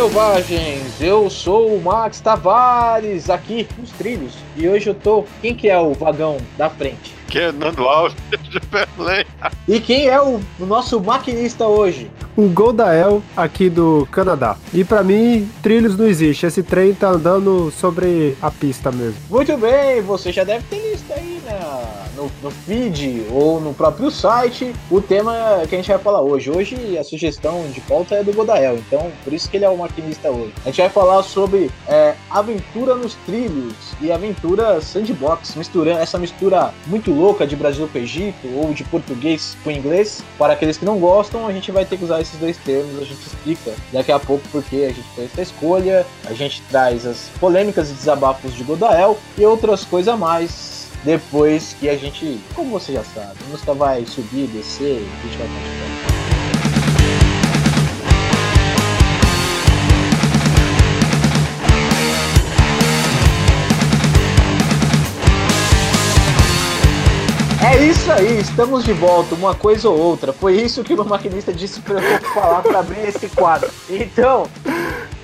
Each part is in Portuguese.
selvagens! Eu sou o Max Tavares, aqui nos trilhos. E hoje eu tô. Quem que é o vagão da frente? Que é Nando Alves de Belém. E quem é o, o nosso maquinista hoje? O Goldael aqui do Canadá. E pra mim, trilhos não existe. Esse trem tá andando sobre a pista mesmo. Muito bem, você já deve ter visto aí na, no, no feed ou no próprio site o tema que a gente vai falar hoje. Hoje a sugestão de pauta é do Godael, então por isso que ele é o maquinista hoje. A gente vai falar sobre é, aventura nos trilhos e aventura sandbox, misturando essa mistura muito louca de Brasil com Egito ou de português com inglês. Para aqueles que não gostam, a gente vai ter que usar esses dois termos, a gente explica daqui a pouco porque a gente fez essa escolha, a gente traz as polêmicas e desabafos de Godael e outras coisas a mais depois que a gente, como você já sabe, a música vai subir, descer, a gente vai continuar. É isso aí, estamos de volta, uma coisa ou outra. Foi isso que o maquinista disse para eu falar para abrir esse quadro. Então,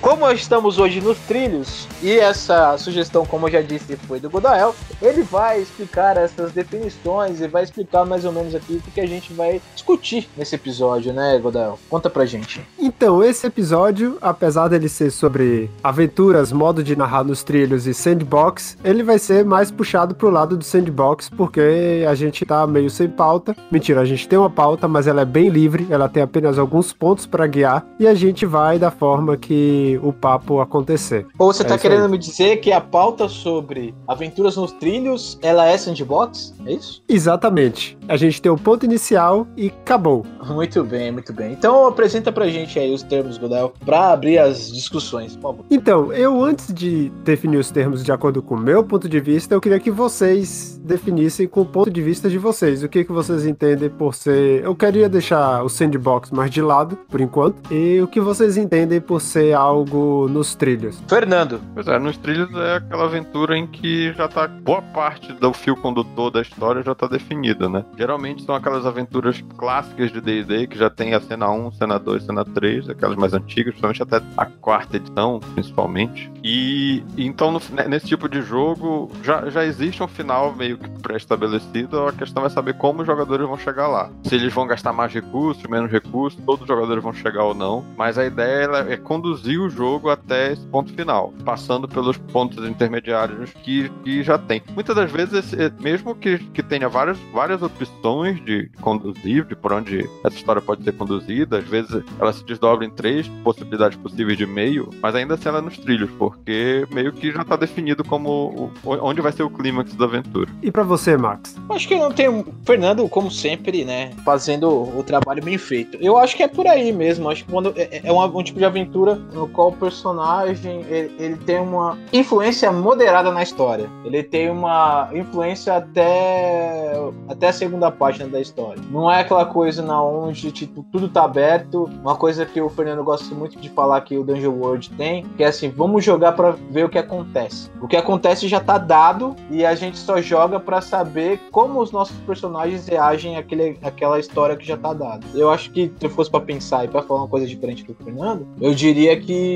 como estamos hoje nos trilhos, e essa sugestão, como eu já disse, foi do Godael, ele vai explicar essas definições e vai explicar mais ou menos aqui o que a gente vai discutir nesse episódio, né, Godael? Conta pra gente. Então, esse episódio, apesar dele ser sobre aventuras, modo de narrar nos trilhos e sandbox, ele vai ser mais puxado pro lado do sandbox, porque a gente tá meio sem pauta. Mentira, a gente tem uma pauta, mas ela é bem livre, ela tem apenas alguns pontos para guiar, e a gente vai da forma que o papo acontecer. Ou você É tá querendo aí. me dizer que a pauta sobre aventuras nos trilhos, ela é sandbox? É isso? Exatamente. A gente tem o ponto inicial e acabou. Muito bem, muito bem. Então apresenta pra gente aí os termos, Godael, pra abrir as discussões, por favor. Então, eu antes de definir os termos de acordo com o meu ponto de vista, eu queria que vocês definissem com o ponto de vista de vocês. O que, que vocês entendem por ser. Eu queria deixar o sandbox mais de lado, por enquanto. E o que vocês entendem por ser algo nos trilhos. Fernando, Pois é, nos trilhos é aquela aventura em que já tá boa parte do fio condutor da história já tá definida, né? Geralmente são aquelas aventuras clássicas de D&D que já tem a cena 1, cena 2, cena 3, aquelas mais antigas, principalmente até a quarta edição, principalmente. E então no- né, nesse tipo de jogo já, já existe um final meio que pré-estabelecido, a questão é saber como os jogadores vão chegar lá. Se eles vão gastar mais recursos, menos recursos, todos os jogadores vão chegar ou não, mas a ideia é conduzir o jogo até esse ponto final, passando pelos pontos intermediários que, que já tem. Muitas das vezes, esse- mesmo que, que tenha várias, várias opções de conduzir, de por onde essa história pode ser conduzida, às vezes ela se desdobra em três possibilidades possíveis de meio, mas ainda assim ela é nos trilhos, porque meio que já está definido como o- onde vai ser o clímax da aventura. E pra você, Max? acho que não tem. um- Fernando, como sempre, né? Fazendo o trabalho bem feito. Eu acho que é por aí mesmo. Acho que quando é, é uma- um tipo de aventura no qual personagem ele, ele tem uma influência moderada na história. Ele tem uma influência até até a segunda página da história. Não é aquela coisa na onde tipo, tudo tá aberto. Uma coisa que o Fernando gosta muito de falar que o Dungeon World tem, que é assim, vamos jogar pra ver o que acontece. O que acontece já tá dado e a gente só joga pra saber como os nossos personagens reagem àquele, àquela história que já tá dada. Eu acho que se eu fosse pra pensar e pra falar uma coisa diferente do Fernando, eu diria que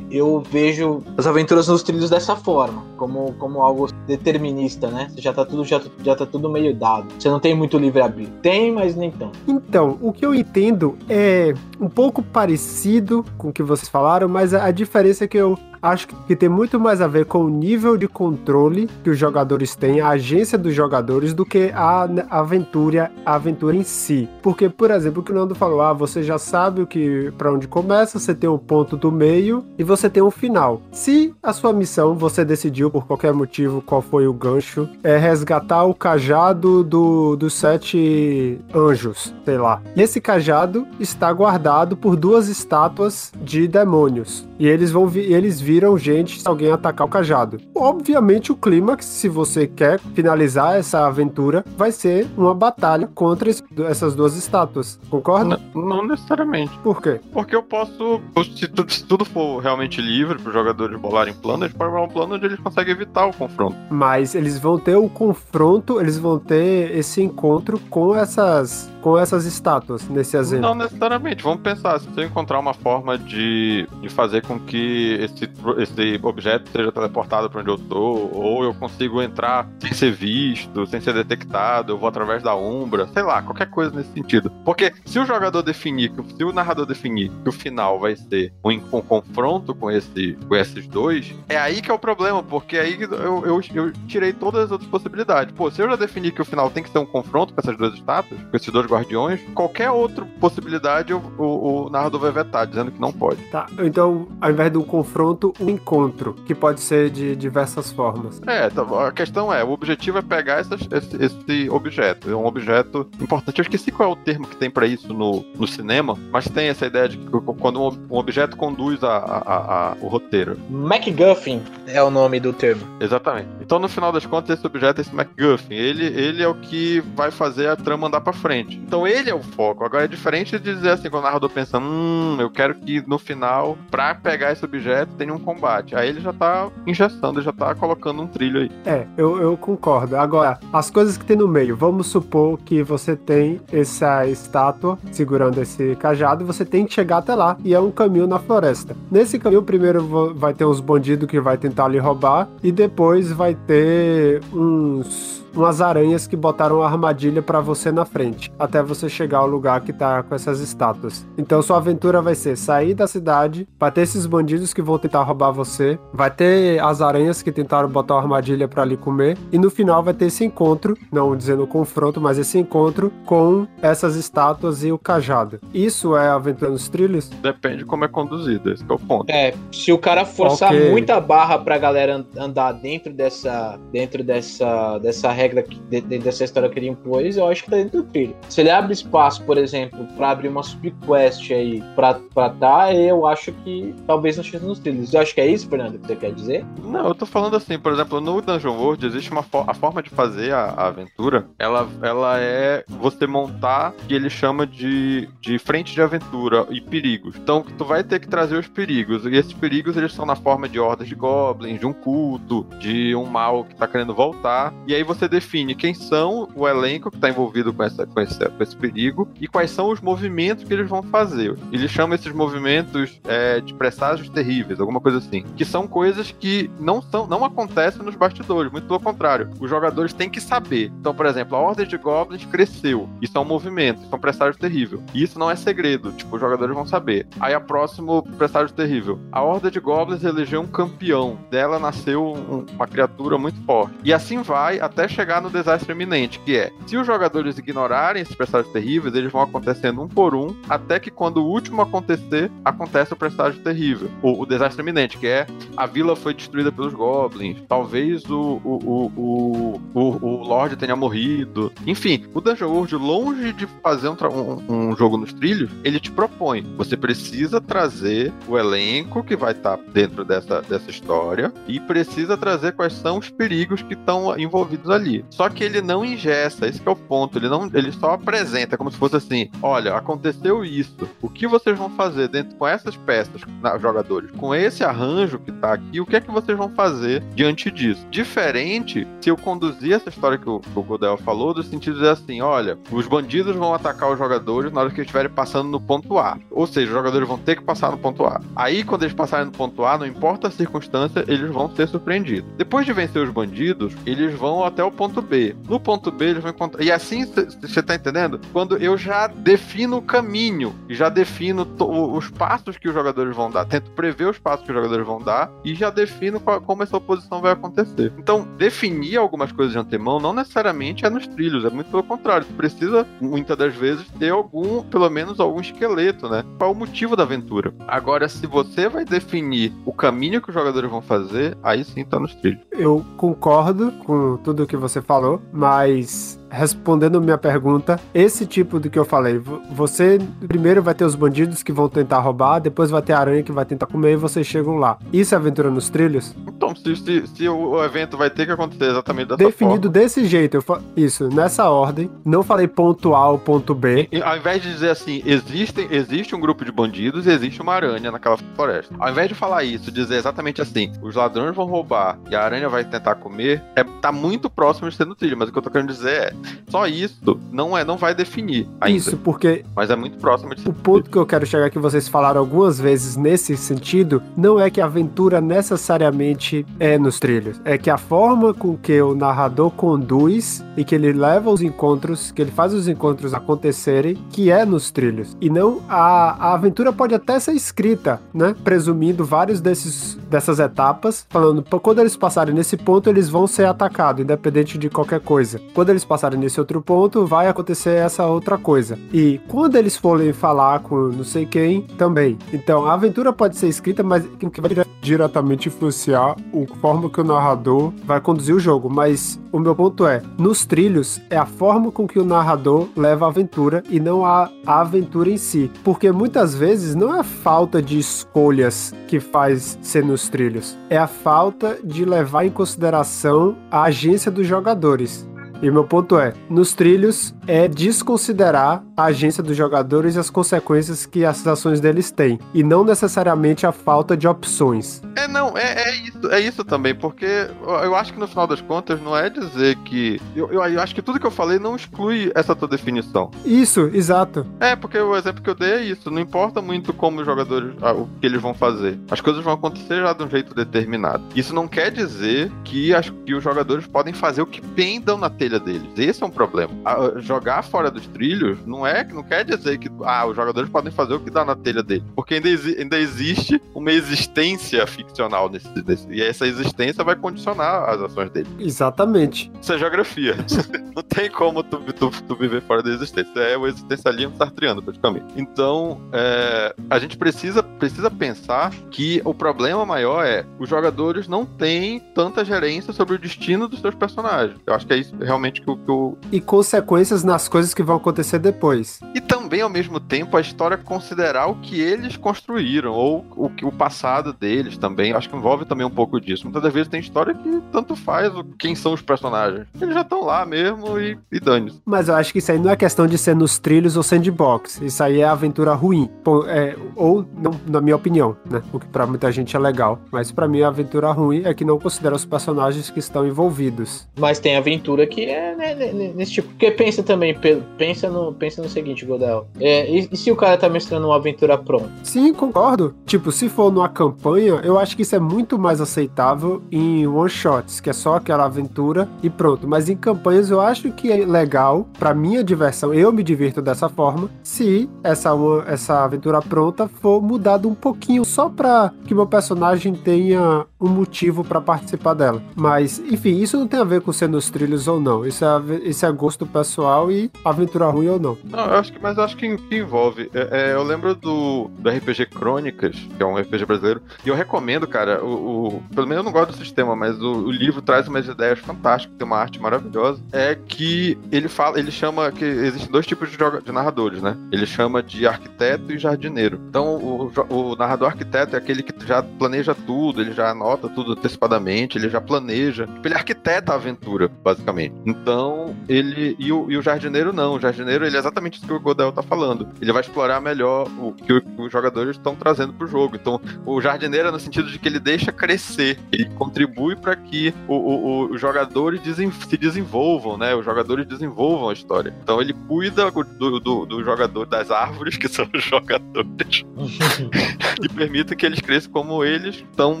eu vejo as aventuras nos trilhos dessa forma, como, como algo determinista, né? Já tá tudo já, já tá tudo meio dado. Você não tem muito livre arbítrio. Tem, mas nem tanto. Então, o que eu entendo é um pouco parecido com o que vocês falaram, mas a a diferença é que eu acho que tem muito mais a ver com o nível de controle que os jogadores têm, a agência dos jogadores, do que a n- aventura, a aventura em si. Porque, por exemplo, o que o Nando falou, ah, você já sabe o que para onde começa, você tem um ponto do meio e você tem um final. Se a sua missão você decidiu por qualquer motivo qual foi o gancho, é resgatar o cajado do, dos sete anjos, sei lá. Esse cajado está guardado por duas estátuas de demônios. E eles vão vi- eles viram gente se alguém atacar o cajado. Obviamente o clímax, se você quer finalizar essa aventura, vai ser uma batalha contra esse- essas duas estátuas. Concorda? Não, não necessariamente. Por quê? Porque eu posso, se, tu- se tudo for realmente livre para os jogadores bolarem plano, eles podem bolar um plano onde eles conseguem evitar o confronto. Mas eles vão ter o confronto, eles vão ter esse encontro com essas com essas estátuas nesse exemplo? Não necessariamente. Vamos pensar, se eu encontrar uma forma de, de fazer com que esse, esse objeto seja teleportado para onde eu tô, ou eu consigo entrar sem ser visto, sem ser detectado, eu vou através da Umbra, sei lá, qualquer coisa nesse sentido. Porque se o jogador definir, se o narrador definir que o final vai ser um, um confronto com, esse, com esses dois, é aí que é o problema, porque aí eu, eu, eu tirei todas as outras possibilidades. Pô, se eu já defini que o final tem que ser um confronto com essas duas estátuas, com esses dois guardiões, qualquer outra possibilidade o, o, o narrador vai vetar, dizendo que não pode. Tá, então, ao invés do confronto, um encontro, que pode ser de diversas formas. É, tá, a questão é, o objetivo é pegar essas, esse, esse, objeto. É um objeto importante. Eu esqueci qual é o termo que tem para isso no, no cinema, mas tem essa ideia de que quando um, um objeto conduz a, a, a, o roteiro. MacGuffin é o nome do termo. Exatamente. Então, no final das contas, esse objeto, esse MacGuffin, ele, ele é o que vai fazer a trama andar para frente. Então, ele é o foco. Agora, é diferente de dizer assim, quando o narrador pensa, hum, eu quero que no final, pra pegar esse objeto, tenha um combate. Aí ele já tá ingestando, já tá colocando um trilho aí. É, eu, eu concordo. Agora, as coisas que tem no meio, vamos supor que você tem essa estátua segurando esse cajado, você tem que chegar até lá, e é um caminho na floresta. Nesse caminho, primeiro vai ter uns bandidos que vai tentar lhe roubar, e depois vai ter uns umas aranhas que botaram uma armadilha para você na frente, até você chegar ao lugar que tá com essas estátuas. Então sua aventura vai ser sair da cidade, bater esses bandidos que vão tentar roubar você, vai ter as aranhas que tentaram botar uma armadilha para lhe comer, e no final vai ter esse encontro, não dizendo confronto, mas esse encontro com essas estátuas e o cajado. Isso é aventura nos trilhos? Depende como é conduzido, esse é o ponto. É, se o cara forçar okay. muita barra pra galera andar dentro dessa dentro dessa dessa regra regra que, dentro dessa história que ele impôs, eu acho que tá dentro do trilho. Se ele abre espaço, por exemplo, para abrir uma subquest aí pra, pra tá, eu acho que talvez não esteja nos trilhos. Eu acho que é isso, Fernando, que você quer dizer? Não, eu tô falando assim, por exemplo, no Dungeon World existe uma a forma de fazer a, a, aventura, ela, ela é você montar que ele chama de, de frente de aventura e perigos. Então, tu vai ter que trazer os perigos, e esses perigos eles são na forma de hordas de goblins, de um culto, de um mal que tá querendo voltar, e aí você define quem são o elenco que está envolvido com, essa, com, esse, com esse perigo e quais são os movimentos que eles vão fazer. Ele chama esses movimentos é, de presságios terríveis, alguma coisa assim. Que são coisas que não, são, não acontecem nos bastidores, muito pelo contrário. Os jogadores têm que saber. Então, por exemplo, a Ordem de Goblins cresceu. Isso é um movimento, isso é um presságio terrível. E isso não é segredo, tipo, os jogadores vão saber. Aí, a próximo presságio terrível. A Ordem de Goblins elegeu um campeão. Dela nasceu um, uma criatura muito forte. E assim vai até chegar chegar no desastre iminente, que é, se os jogadores ignorarem esses presságios terríveis, eles vão acontecendo um por um, até que quando o último acontecer, acontece o presságio terrível, o, o desastre iminente, que é a vila foi destruída pelos goblins, talvez o, o, o, o, o Lorde tenha morrido, enfim, o Dungeon World, longe de fazer um, um, um jogo nos trilhos, ele te propõe, você precisa trazer o elenco que vai estar tá dentro dessa, dessa história e precisa trazer quais são os perigos que estão envolvidos ali. Só que ele não ingesta, esse é o ponto. Ele não, ele só apresenta como se fosse assim: olha, aconteceu isso. O que vocês vão fazer dentro com essas peças, na, jogadores, com esse arranjo que tá aqui, o que é que vocês vão fazer diante disso? Diferente se eu conduzir essa história que o, que o Godel falou, do sentido de assim: olha, os bandidos vão atacar os jogadores na hora que estiverem passando no ponto A. Ou seja, os jogadores vão ter que passar no ponto A. Aí, quando eles passarem no ponto A, não importa a circunstância, eles vão ser surpreendidos. Depois de vencer os bandidos, eles vão até o ponto B. No ponto B, eles vão encontrar. E assim, você tá entendendo? Quando eu já defino o caminho, já defino os passos que os jogadores vão dar, tento prever os passos que os jogadores vão dar e já defino qual, como essa oposição vai acontecer. Então, definir algumas coisas de antemão não necessariamente é nos trilhos, é muito pelo contrário. Você precisa, muitas das vezes, ter algum, pelo menos algum esqueleto, né? Qual o motivo da aventura? Agora, se você vai definir o caminho que os jogadores vão fazer, aí sim tá nos trilhos. Eu concordo com tudo que você falou, mas respondendo minha pergunta, esse tipo do que eu falei, você primeiro vai ter os bandidos que vão tentar roubar, depois vai ter a aranha que vai tentar comer e vocês chegam lá. Isso é aventura nos trilhos? Então, se, se, se o evento vai ter que acontecer exatamente dessa Definido forma. desse jeito, fa... isso, nessa ordem, não falei ponto A ou ponto B. E, ao invés de dizer assim, existe, existe um grupo de bandidos e existe uma aranha naquela floresta. Ao invés de falar isso, dizer exatamente assim, os ladrões vão roubar e a aranha vai tentar comer, é, tá muito próximo de ser no trilho, mas o que eu tô querendo dizer é, só isso não é, não vai definir ainda. Isso, porque Mas é muito próximo de o ponto que eu quero chegar que vocês falaram algumas vezes nesse sentido, não é que a aventura necessariamente é nos trilhos, é que a forma com que o narrador conduz e que ele leva os encontros, que ele faz os encontros acontecerem, que é nos trilhos. E não a, a aventura pode até ser escrita, né? Presumindo vários desses dessas etapas, falando, "Pô, quando eles passarem nesse ponto, eles vão ser atacados, independente de qualquer coisa. Quando eles passarem nesse outro ponto, vai acontecer essa outra coisa. E quando eles forem falar com não sei quem, também. Então, a aventura pode ser escrita, mas o que vai dire- diretamente influenciar a forma que o narrador vai conduzir o jogo. Mas o meu ponto é, nos trilhos, é a forma com que o narrador leva a aventura e não a, a aventura em si. Porque muitas vezes não é a falta de escolhas que faz ser nos trilhos, é a falta de levar em consideração a agência dos jogadores. E meu ponto é, nos trilhos é desconsiderar a agência dos jogadores e as consequências que as ações deles têm, e não necessariamente a falta de opções. É, não, é, é isso, é isso também, porque eu- acho que no final das contas não é dizer que. Eu, eu, eu acho que tudo que eu falei não exclui essa tua definição. Isso, exato. É, porque o exemplo que eu dei é isso. Não importa muito como os jogadores. o que eles vão fazer. As coisas vão acontecer já de um jeito determinado. Isso não quer dizer que, as, que os jogadores podem fazer o que pendam na telha deles. Esse é um problema. Ah, jogar fora dos trilhos não é não quer dizer que ah, os jogadores podem fazer o que dá na telha deles. Porque ainda, exi- ainda existe uma existência ficcional nesse, nesse. E essa existência vai condicionar as ações deles. Exatamente. Isso é geografia. Não tem como tu, tu, tu viver fora da existência. É o existencialismo sartriano, praticamente. Então, é, a gente precisa, precisa pensar que o problema maior é os jogadores não têm tanta gerência sobre o destino dos seus personagens. Eu acho que é isso realmente que o. Que o... E consequências nas coisas que vão acontecer depois. E também, ao mesmo tempo, a história considerar o que eles construíram, ou o, que- o passado deles também. Acho que envolve também um pouco disso. Muitas vezes tem história que tanto faz quem são os personagens. Eles já estão lá mesmo e, e dane-se. Mas eu acho que isso aí não é questão de ser nos trilhos ou sandbox. Isso aí é aventura ruim. Pô, é, ou, não, na minha opinião, né? O que pra muita gente é legal. Mas pra mim, a aventura ruim é que não considera os personagens que estão envolvidos. Mas tem aventura que é né, né, né, nesse tipo. Porque pensa também, pe- pensa no, pensa no seguinte, Godel. É, e, e se o cara tá mestrando uma aventura pronta? Sim, concordo. Tipo, se for numa campanha, eu acho que isso é muito mais aceitável em one-shots, que é só aquela aventura e pronto. Mas em campanhas eu acho que é legal, pra minha diversão, eu me divirto dessa forma, se essa, uma- essa aventura pronta for mudada um pouquinho, só pra que meu personagem tenha um motivo pra participar dela. Mas, enfim, isso não tem a ver com ser nos trilhos ou não. Isso é, isso é gosto pessoal e aventura ruim ou não. Não, eu acho que, mas eu acho que, que envolve. É, é, eu lembro do, do RPG Crônicas, que é um RPG brasileiro, e eu recomendo, cara, o, o- pelo menos eu não gosto do sistema, mas o, o livro traz umas ideias fantásticas, tem uma arte maravilhosa. É que ele fala, ele chama que existem dois tipos de, joga- de narradores, né? Ele chama de arquiteto e jardineiro. Então, o, o narrador arquiteto é aquele que já planeja tudo, ele já anota tudo antecipadamente, ele já planeja. Tipo, ele arquiteta a aventura, basicamente. Então, ele. E o, e o jardineiro não. O jardineiro, ele é exatamente isso que o Godel tá falando. Ele vai explorar melhor o que os jogadores estão trazendo pro jogo. Então, o jardineiro é no sentido de que ele deixa crescer. Ele contribui para que o- o- os jogadores desen- se desenvolvam, né? Os jogadores desenvolvam a história. Então, ele cuida do, do, do jogador das árvores, que são os jogadores e permita que eles cresçam como eles estão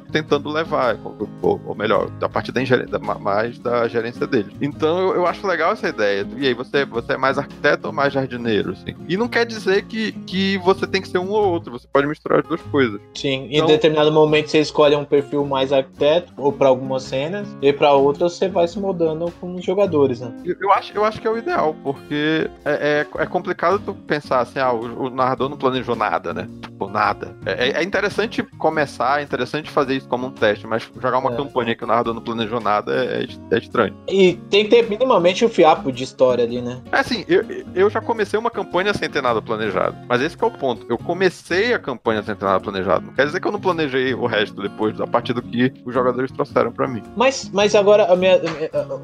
tentando levar, ou, ou- ou melhor, a partir da, ingeren- da- mais da gerência deles. Então eu, eu acho legal essa ideia. E aí, você, você é mais arquiteto ou mais jardineiro? Assim? E não quer dizer que, que você tem que ser um ou outro, você pode misturar as duas coisas. Sim, em Então- determinado momento você escolhe um perfil mais arquiteto, ou pra algumas cenas, e pra outras você vai se mudando com os jogadores, né? Eu, eu acho, eu acho que é o ideal, porque é, é, é complicado tu pensar assim, ah, o, o narrador não planejou nada, né? Tipo, nada. É, é- é interessante começar, é interessante fazer isso como um teste, mas jogar uma É. campanha que o narrador não planejou nada é, é estranho. E tem que ter minimamente o fiapo de história ali, né? É assim, eu, eu já comecei uma campanha sem ter nada planejado. Mas esse que é o ponto. Eu comecei a campanha sem ter nada planejado. Não quer dizer que eu não planejei o resto depois, a partir do que os jogadores trouxeram pra mim. Mas, mas agora, a minha-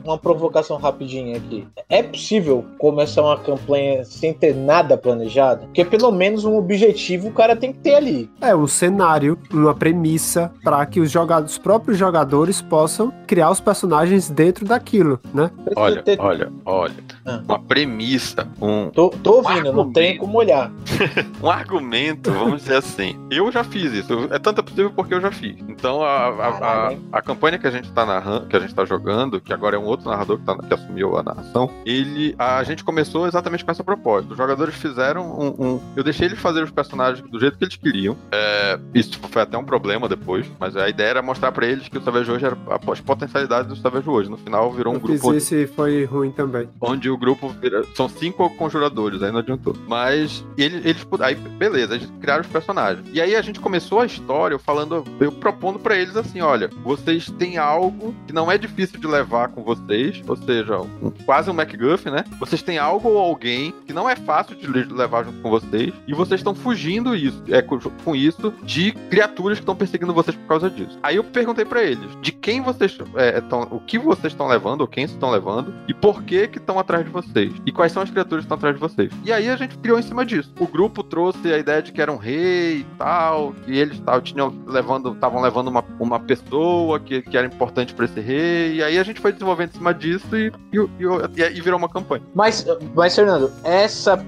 uma provocação rapidinha aqui. É possível começar uma campanha sem ter nada planejado? Porque pelo menos um objetivo o cara tem que ter ali. É um cenário, uma premissa para que os, jogadores, os próprios jogadores possam criar os personagens dentro daquilo, né? Olha, olha, olha. Ah. uma premissa, um. Tô, tô ouvindo, um não tem como olhar. um argumento, vamos dizer assim. Eu já fiz isso. É tanto possível porque eu já fiz. Então a, a, a, a campanha que a gente tá narrando, que a gente tá jogando, que agora é um outro narrador que, tá, que assumiu a narração, ele. A gente começou exatamente com essa proposta. Os jogadores fizeram um. um eu deixei eles fazer os personagens do jeito que eles queriam. É, isso foi até um problema depois, mas a ideia era mostrar para eles que o Savage hoje era as potencialidades do Savage hoje. No final virou um eu grupo. Fiz esse foi ruim também. Onde o grupo vira, são cinco conjuradores, aí não adiantou. Mas ele, eles aí beleza, eles criaram os personagens. E aí a gente começou a história falando, eu propondo para eles assim, olha, vocês têm algo que não é difícil de levar com vocês, ou seja, um, quase um MacGuffin, né? Vocês têm algo ou alguém que não é fácil de levar junto com vocês e vocês estão fugindo isso, é, com isso de criaturas que estão perseguindo vocês por causa disso. Aí eu perguntei para eles de quem vocês estão, é, o que vocês estão levando, ou quem estão levando e por que que estão atrás de vocês e quais são as criaturas que estão atrás de vocês. E aí a gente criou em cima disso. O grupo trouxe a ideia de que era um rei e tal, que eles tal, tinham levando, estavam levando uma, uma pessoa que, que era importante para esse rei. E aí a gente foi desenvolvendo em cima disso e, e, e, e virou uma campanha. Mas, mas Fernando, essa,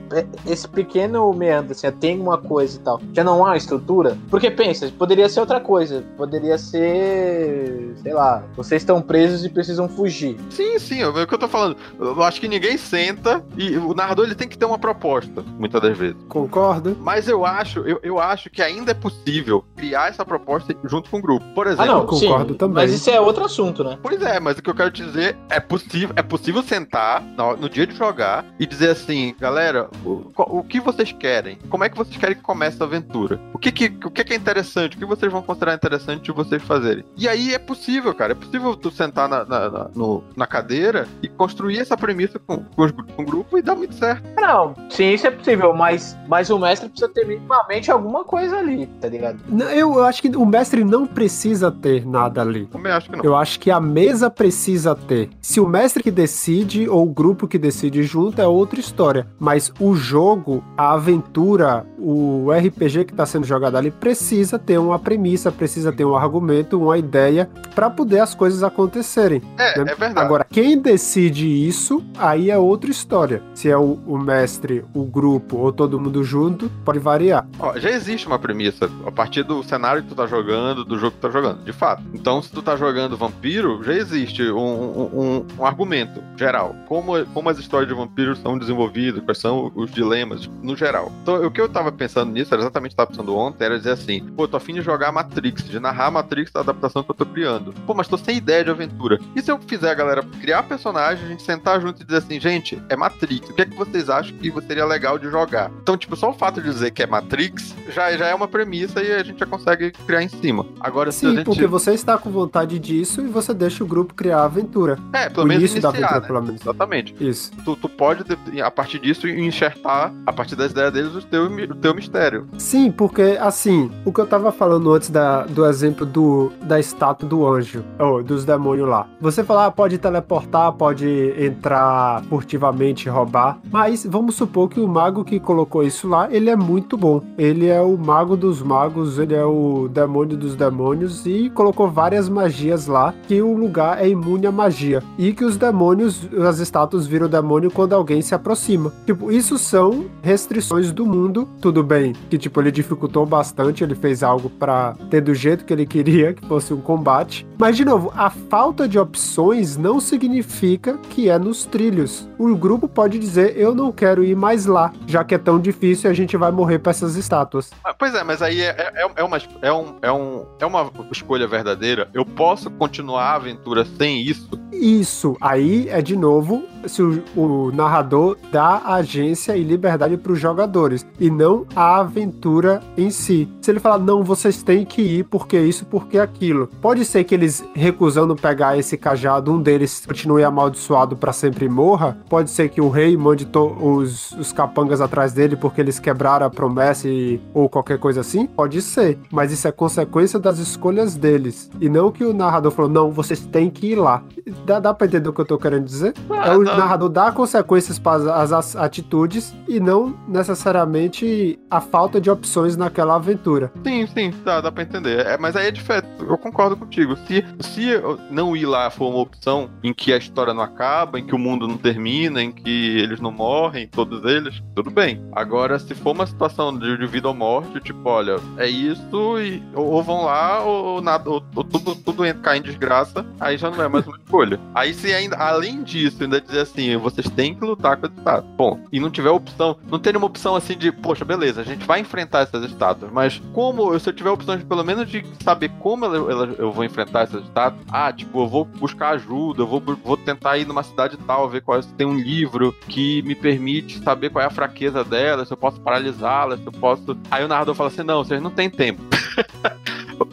esse pequeno meandro, assim, tem uma coisa e tal, já não há estrutura? Porque pensa, poderia ser outra coisa. Poderia ser, sei lá, vocês estão presos e precisam fugir. Sim, sim, é o que eu tô falando. Eu acho que ninguém senta e o narrador ele tem que ter uma proposta, muitas das vezes. Concordo. Mas eu acho, eu, eu acho que ainda é possível criar essa proposta junto com o grupo. Por exemplo, ah, não, concordo sim, também. Mas isso é outro assunto, né? Pois é, mas o que eu quero te dizer é possível, é possível sentar no, no dia de jogar e dizer assim, galera, o, o, que vocês querem? Como é que vocês querem que comece a aventura? O que que, o que, que é interessante? O que vocês vão considerar interessante de vocês fazerem? E aí é possível, cara. É possível tu sentar na, na, na, no, na cadeira e construir essa premissa com, com, o grupo e dar muito certo. Não, sim, isso é possível, mas, mas o mestre precisa ter minimamente alguma coisa ali, tá ligado? Não, eu acho que o mestre não precisa ter nada ali. Também acho que não. Eu acho que a mesa precisa ter. Se o mestre que decide ou o grupo que decide junto é outra história. Mas o jogo, a aventura, o RPG que está sendo jogado ali precisa ter uma premissa, precisa ter um argumento, uma ideia para poder as coisas acontecerem. É, né? é verdade. Agora, quem decide isso, aí é outra história. Se é o, o mestre, o grupo ou todo mundo junto, pode variar. Ó, já existe uma premissa a partir do cenário que tu tá jogando, do jogo que tu tá jogando, de fato. Então, se tu tá jogando vampiro, já existe um, um, um argumento geral. Como, como as histórias de vampiros são desenvolvidas, quais são os dilemas, no geral. Então, o que eu tava pensando nisso, era exatamente o que eu tava pensando ontem, era dizer assim, pô, tô afim de jogar Matrix, de narrar Matrix da adaptação que eu tô criando. Pô, mas tô sem ideia de aventura. E se eu fizer a galera criar personagem, a gente sentar junto e dizer assim, gente, é Matrix, o que é que vocês acham que seria legal de jogar? Então, tipo, só o fato de dizer que é Matrix já, já é uma premissa e a gente já consegue criar em cima. Agora, Sim, gente... porque você está com vontade disso e você deixa o grupo criar a aventura. É, pelo o menos iniciar, da aventura, né? pelo menos. Exatamente. Isso. Tu, tu pode, a partir disso, enxertar, a partir das ideias deles, o teu, o mistério. Sim, porque, assim, o que eu tava falando antes da, do exemplo do, da estátua do anjo, ou dos demônios lá. Você falar, ah, pode teleportar, pode entrar furtivamente roubar, mas vamos supor que o mago que colocou isso lá, ele é muito bom. Ele é o mago dos magos, ele é o demônio dos demônios e colocou várias magias lá que o lugar é imune à magia e que os demônios, as estátuas viram demônio quando alguém se aproxima. Tipo, isso são restrições do mundo. Tudo bem que tipo ele dificultou bastante, ele fez algo para ter do jeito que ele queria, que fosse um combate. Mas de novo, a falta de opções não significa que é nos trilhos. O grupo pode dizer eu não quero ir mais lá, já que é tão difícil e a gente vai morrer para essas estátuas. Ah, pois é, mas aí é, é, é, uma, é, um, é, um, é uma escolha verdadeira. Eu posso continuar a aventura sem isso? Isso. Aí é de novo se o, o narrador dá agência e liberdade para os jogadores e não a aventura em si. Se ele falar, não, vocês têm que ir porque isso, porque aquilo. Pode ser que eles recusando pegar esse cajado, um deles continue amaldiçoado para sempre e morra. Pode ser que o rei mande os, os capangas atrás dele porque eles quebraram a promessa e, ou qualquer coisa assim. Pode ser. Mas isso é consequência das escolhas deles. E não que o narrador falou, não, vocês têm que ir lá. Dá, dá pra entender o que eu tô querendo dizer? Ah, é o, o narrador dá consequências para as atitudes e não necessariamente a falta de opções naquela aventura. Sim, sim, dá, dá pra entender. É, mas aí é diferente. Eu concordo contigo. Se, se não ir lá for uma opção em que a história não acaba, em que o mundo não termina, em que eles não morrem, todos eles, tudo bem. Agora, se for uma situação de, de vida ou morte, tipo, olha, é isso, e ou, vão lá, ou, nada, ou, ou tudo, tudo cai em desgraça, aí já não é mais uma escolha. Aí se ainda, além disso, ainda dizer assim, vocês têm que lutar com esse estado. Bom, e não tiver opção, não ter uma opção assim de, poxa, beleza, a gente vai enfrentar essas estátuas, mas como, se eu tiver de pelo menos de saber como ela, ela, eu vou enfrentar essas estátuas, ah, tipo, eu vou buscar ajuda, eu vou, vou tentar ir numa cidade tal, ver qual é, se tem um livro que me permite saber qual é a fraqueza dela, se eu posso paralisá-la, se eu posso. Aí o narrador fala assim: não, vocês não têm tempo.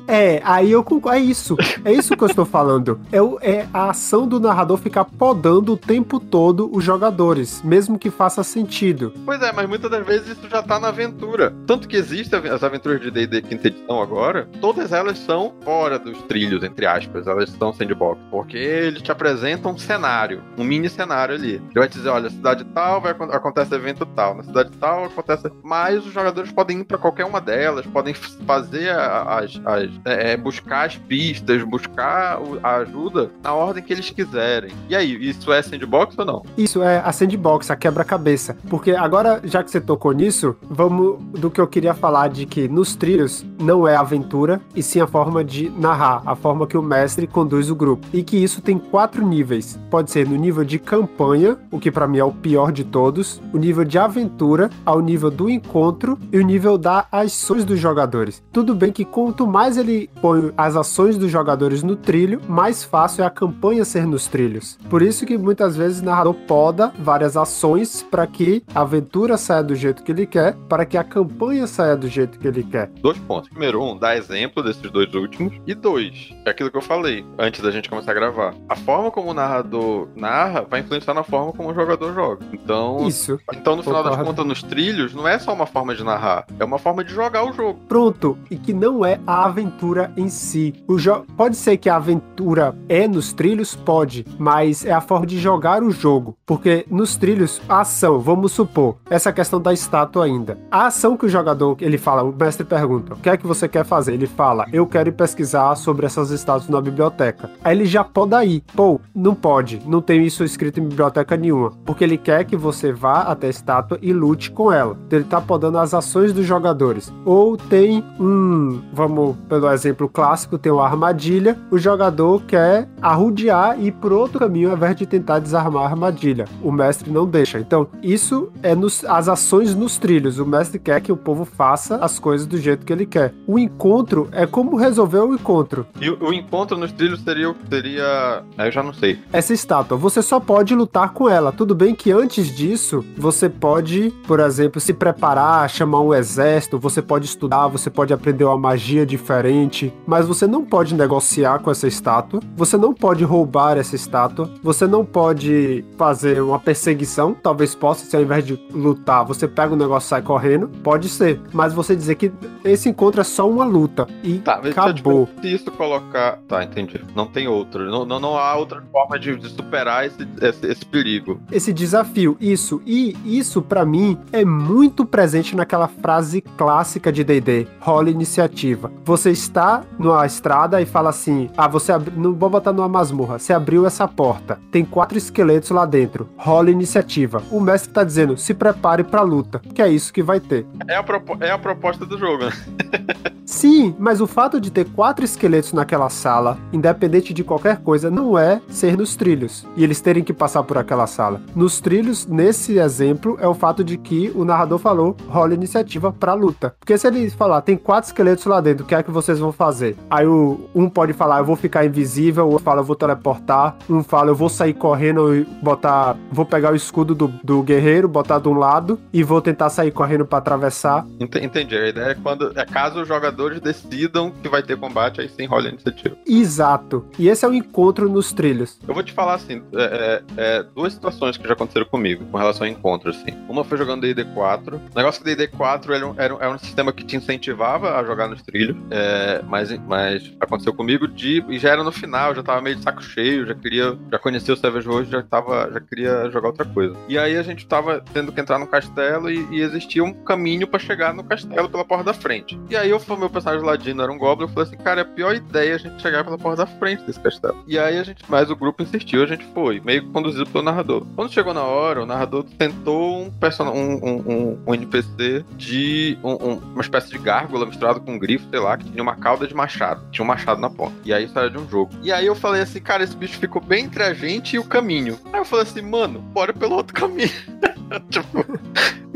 É, aí eu concordo. É isso. É isso que eu estou falando. É, é a ação do narrador ficar podando o tempo todo os jogadores, mesmo que faça sentido. Pois é, mas muitas das vezes isso já tá na aventura. Tanto que existem as aventuras de D&D quinta edição agora, todas elas são fora dos trilhos, entre aspas. Elas são sandbox. Porque eles te apresentam um cenário, um mini cenário ali. Ele vai te dizer, olha, cidade tal vai acontece evento tal, na cidade tal acontece... Mas os jogadores podem ir para qualquer uma delas, podem fazer as, as é, é, buscar as pistas, buscar a ajuda na ordem que eles quiserem. E aí, isso é sandbox ou não? Isso é a sandbox, a quebra-cabeça. Porque agora, já que você tocou nisso, vamos do que eu queria falar de que nos trilhos não é aventura, e sim a forma de narrar, a forma que o mestre conduz o grupo. E que isso tem quatro níveis. Pode ser no nível de campanha, o que para mim é o pior de todos, o nível de aventura, ao nível do encontro e o nível das ações dos jogadores. Tudo bem que quanto mais ele ele põe as ações dos jogadores no trilho, mais fácil é a campanha ser nos trilhos. Por isso que muitas vezes o narrador poda várias ações para que a aventura saia do jeito que ele quer, para que a campanha saia do jeito que ele quer. Dois pontos. Primeiro, um, dá exemplo desses dois últimos. E dois, é aquilo que eu falei antes da gente começar a gravar. A forma como o narrador narra vai influenciar na forma como o jogador joga. Então, isso. Então, no final das contas, nos trilhos, não é só uma forma de narrar, é uma forma de jogar o jogo. Pronto. E que não é a aventura aventura em si. O pode ser que a aventura é nos trilhos, pode, mas é a forma de jogar o jogo, porque nos trilhos a ação, vamos supor, essa questão da estátua ainda. A ação que o jogador ele fala, o mestre pergunta: "O que é que você quer fazer?" Ele fala: "Eu quero ir pesquisar sobre essas estátuas na biblioteca". Aí ele já pode ir. Pô, não pode, não tem isso escrito em biblioteca nenhuma, porque ele quer que você vá até a estátua e lute com ela. Então ele tá podando as ações dos jogadores. Ou tem um, vamos pelo exemplo clássico, tem uma armadilha, o jogador quer arrudear e ir por outro caminho ao invés de tentar desarmar a armadilha. O mestre não deixa. Então, isso é nos, as ações nos trilhos. O mestre quer que o povo faça as coisas do jeito que ele quer. O encontro é como resolver o encontro. E o, o encontro nos trilhos seria seria, eu já não sei. Essa estátua, você só pode lutar com ela. Tudo bem que antes disso, você pode, por exemplo, se preparar, chamar um exército, você pode estudar, você pode aprender uma magia diferente mas você não pode negociar com essa estátua, você não pode roubar essa estátua, você não pode fazer uma perseguição, talvez possa, se ao invés de lutar, você pega o negócio e sai correndo, pode ser, mas você dizer que esse encontro é só uma luta e tá, acabou. Se isso colocar. Tá, entendi. Não tem outro. Não, não, não há outra forma de, de superar esse, esse, esse, perigo. Esse desafio, isso. E isso, para mim, é muito presente naquela frase clássica de DD: rola iniciativa. Você está está numa estrada e fala assim: Ah, você abriu. Não vou botar numa masmorra. Você abriu essa porta. Tem quatro esqueletos lá dentro. Rola iniciativa. O mestre tá dizendo: se prepare pra luta. Que é isso que vai ter. É a, é a proposta do jogo, né? Sim, mas o fato de ter quatro esqueletos naquela sala, independente de qualquer coisa, não é ser nos trilhos. E eles terem que passar por aquela sala. Nos trilhos, nesse exemplo, é o fato de que o narrador falou: rola iniciativa pra luta. Porque se ele falar, tem quatro esqueletos lá dentro, o que é que vocês vão fazer? Aí o, um pode falar, eu vou ficar invisível, o outro fala, eu vou teleportar, um fala, eu vou sair correndo e botar. Vou pegar o escudo do, do guerreiro, botar de um lado e vou tentar sair correndo para atravessar. Entendi. A ideia é quando. É caso o jogadores decidam que vai ter combate, aí sim rola a iniciativa. Exato. E esse é o encontro nos trilhos. Eu vou te falar assim: é, é, é duas situações que já aconteceram comigo com relação a encontro, assim. Uma foi jogando DD4. O negócio que DD4 era um, era, um, era um sistema que te incentivava a jogar nos trilhos. É, É, mas, mas aconteceu comigo de. E já era no final, já tava meio de saco cheio, já queria. Já conhecia o Savage hoje, já tava. Já queria jogar outra coisa. E aí a gente tava tendo que entrar no castelo e, e existia um caminho para chegar no castelo pela porta da frente. E aí eu meu personagem ladino era um goblin, eu falei assim, cara, é a pior ideia a gente chegar pela porta da frente desse castelo. E aí a gente, mais o grupo insistiu, a gente foi, meio conduzido pelo narrador. Quando chegou na hora, o narrador tentou um person um, um, um, NPC de um, um, uma espécie de gárgula misturado com um grifo, sei lá, que tinha uma cauda de machado. Tinha um machado na ponta. E aí era de um jogo. E aí eu falei assim, cara, esse bicho ficou bem entre a gente e o caminho. Aí eu falei assim, mano, bora pelo outro caminho. tipo,